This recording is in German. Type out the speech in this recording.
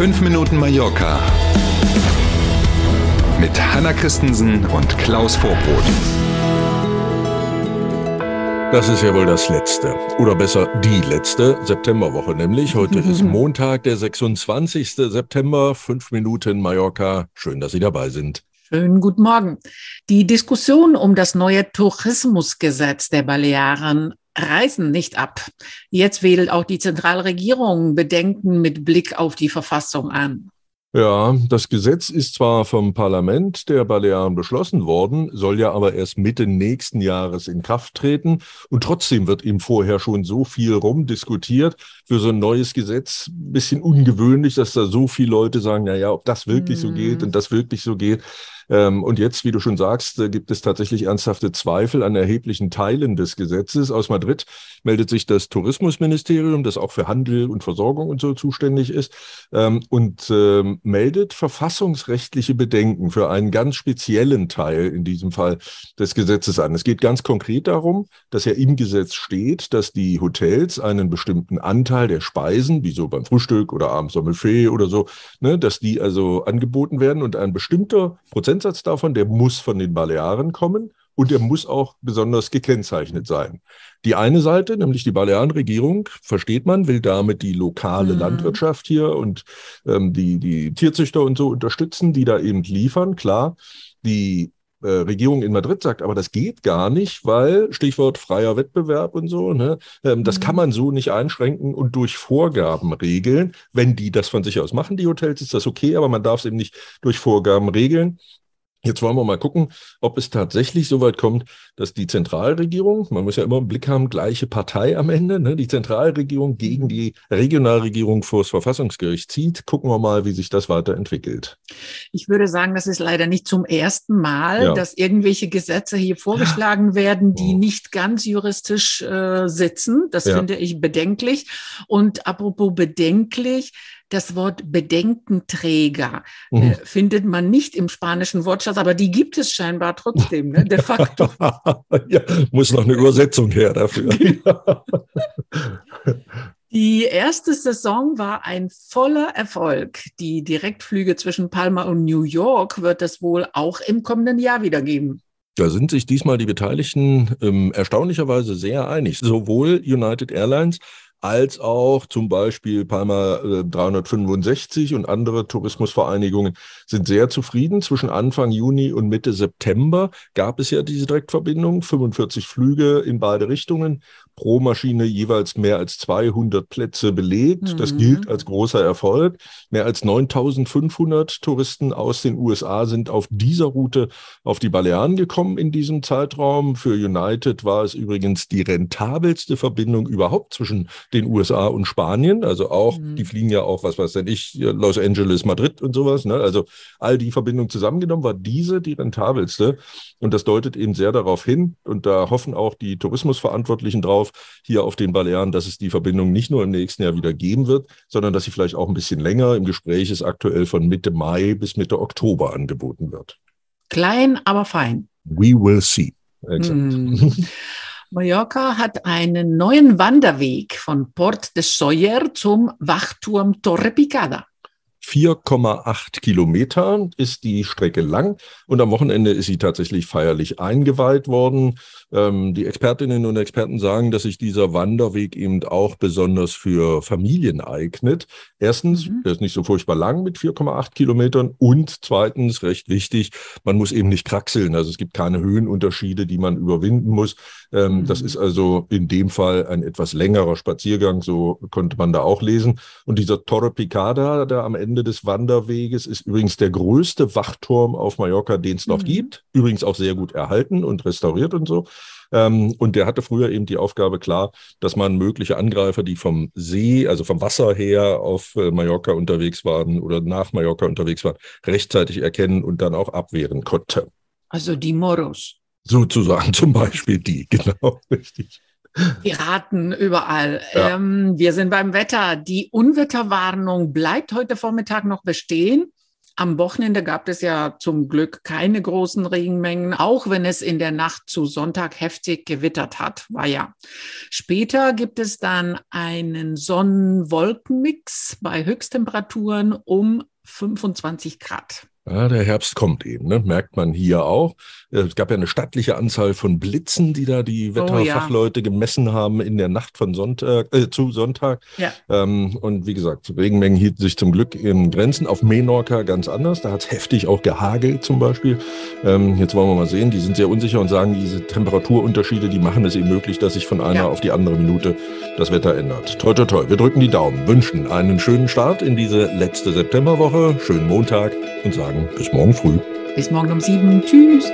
5 Minuten Mallorca mit Hanna Christensen und Klaus Vorbrot. Das ist ja wohl das letzte. Oder besser die letzte Septemberwoche nämlich. Heute ist Montag, der 26. September. Fünf Minuten Mallorca. Schön, dass Sie dabei sind. Schönen guten Morgen. Die Diskussion um das neue Tourismusgesetz der Balearen reißen nicht ab. Jetzt wählt auch die Zentralregierung Bedenken mit Blick auf die Verfassung an. Ja, das Gesetz ist zwar vom Parlament der Balearen beschlossen worden, soll ja aber erst Mitte nächsten Jahres in Kraft treten. Und trotzdem wird ihm vorher schon so viel rumdiskutiert. Für so ein neues Gesetz ein bisschen ungewöhnlich, dass da so viele Leute sagen, na ja, ob das wirklich mm. so geht und das wirklich so geht. Ähm, und jetzt, wie du schon sagst, äh, gibt es tatsächlich ernsthafte Zweifel an erheblichen Teilen des Gesetzes. Aus Madrid meldet sich das Tourismusministerium, das auch für Handel und Versorgung und so zuständig ist, ähm, und ähm, meldet verfassungsrechtliche Bedenken für einen ganz speziellen Teil, in diesem Fall des Gesetzes an. Es geht ganz konkret darum, dass ja im Gesetz steht, dass die Hotels einen bestimmten Anteil der Speisen, wie so beim Frühstück oder abends am Buffet oder so, ne, dass die also angeboten werden und ein bestimmter Prozent Prozentsatz davon, der muss von den Balearen kommen und der muss auch besonders gekennzeichnet sein. Die eine Seite, nämlich die Balearenregierung, versteht man, will damit die lokale mhm. Landwirtschaft hier und ähm, die, die Tierzüchter und so unterstützen, die da eben liefern. Klar, die äh, Regierung in Madrid sagt, aber das geht gar nicht, weil Stichwort freier Wettbewerb und so, ne, ähm, das kann mhm. man so nicht einschränken und durch Vorgaben regeln. Wenn die das von sich aus machen, die Hotels, ist das okay, aber man darf es eben nicht durch Vorgaben regeln. Jetzt wollen wir mal gucken, ob es tatsächlich so weit kommt, dass die Zentralregierung, man muss ja immer im Blick haben, gleiche Partei am Ende, ne, die Zentralregierung gegen die Regionalregierung vor das Verfassungsgericht zieht. Gucken wir mal, wie sich das weiterentwickelt. Ich würde sagen, das ist leider nicht zum ersten Mal, ja. dass irgendwelche Gesetze hier vorgeschlagen werden, die oh. nicht ganz juristisch äh, sitzen. Das ja. finde ich bedenklich. Und apropos bedenklich, das Wort Bedenkenträger mhm. äh, findet man nicht im spanischen Wortschatz, aber die gibt es scheinbar trotzdem, ne, de facto. ja, muss noch eine Übersetzung her dafür. Die erste Saison war ein voller Erfolg. Die Direktflüge zwischen Palma und New York wird es wohl auch im kommenden Jahr wieder geben. Da sind sich diesmal die Beteiligten ähm, erstaunlicherweise sehr einig. Sowohl United Airlines als auch zum Beispiel Palma 365 äh, und andere Tourismusvereinigungen sind sehr zufrieden. Zwischen Anfang Juni und Mitte September gab es ja diese Direktverbindung, 45 Flüge in beide Richtungen pro Maschine jeweils mehr als 200 Plätze belegt. Mhm. Das gilt als großer Erfolg. Mehr als 9500 Touristen aus den USA sind auf dieser Route auf die Balearen gekommen in diesem Zeitraum. Für United war es übrigens die rentabelste Verbindung überhaupt zwischen den USA und Spanien. Also auch, mhm. die fliegen ja auch, was weiß denn ich, Los Angeles, Madrid und sowas. Ne? Also all die Verbindungen zusammengenommen war diese die rentabelste. Und das deutet eben sehr darauf hin. Und da hoffen auch die Tourismusverantwortlichen drauf, hier auf den Balearen, dass es die Verbindung nicht nur im nächsten Jahr wieder geben wird, sondern dass sie vielleicht auch ein bisschen länger im Gespräch ist, aktuell von Mitte Mai bis Mitte Oktober angeboten wird. Klein, aber fein. We will see. Hm. Mallorca hat einen neuen Wanderweg von Port de Soyer zum Wachturm Torre Picada. 4,8 Kilometer ist die Strecke lang und am Wochenende ist sie tatsächlich feierlich eingeweiht worden. Ähm, die Expertinnen und Experten sagen, dass sich dieser Wanderweg eben auch besonders für Familien eignet. Erstens, mhm. der ist nicht so furchtbar lang mit 4,8 Kilometern und zweitens, recht wichtig, man muss eben nicht kraxeln. Also es gibt keine Höhenunterschiede, die man überwinden muss. Ähm, mhm. Das ist also in dem Fall ein etwas längerer Spaziergang, so konnte man da auch lesen. Und dieser Torre Picada, der am Ende des Wanderweges, ist übrigens der größte Wachturm auf Mallorca, den es noch mhm. gibt. Übrigens auch sehr gut erhalten und restauriert und so. Ähm, und der hatte früher eben die Aufgabe klar, dass man mögliche Angreifer, die vom See, also vom Wasser her auf äh, Mallorca unterwegs waren oder nach Mallorca unterwegs waren, rechtzeitig erkennen und dann auch abwehren konnte. Also die Moros. Sozusagen zum Beispiel die, genau, richtig. Piraten überall. Ja. Ähm, wir sind beim Wetter. Die Unwetterwarnung bleibt heute Vormittag noch bestehen. Am Wochenende gab es ja zum Glück keine großen Regenmengen, auch wenn es in der Nacht zu Sonntag heftig gewittert hat, war ja. Später gibt es dann einen Sonnen-Wolken-Mix bei Höchsttemperaturen um 25 Grad. Ja, der Herbst kommt eben, ne? merkt man hier auch. Äh, es gab ja eine stattliche Anzahl von Blitzen, die da die Wetterfachleute oh, ja. gemessen haben in der Nacht von Sonntag äh, zu Sonntag. Ja. Ähm, und wie gesagt, Regenmengen hielten sich zum Glück in Grenzen. Auf Menorca ganz anders. Da hat es heftig auch gehagelt zum Beispiel. Ähm, jetzt wollen wir mal sehen. Die sind sehr unsicher und sagen, diese Temperaturunterschiede, die machen es eben möglich, dass sich von einer ja. auf die andere Minute das Wetter ändert. Toi, toi, toi. Wir drücken die Daumen, wünschen einen schönen Start in diese letzte Septemberwoche, schönen Montag und sagen bis morgen früh. Bis morgen um sieben. Tschüss.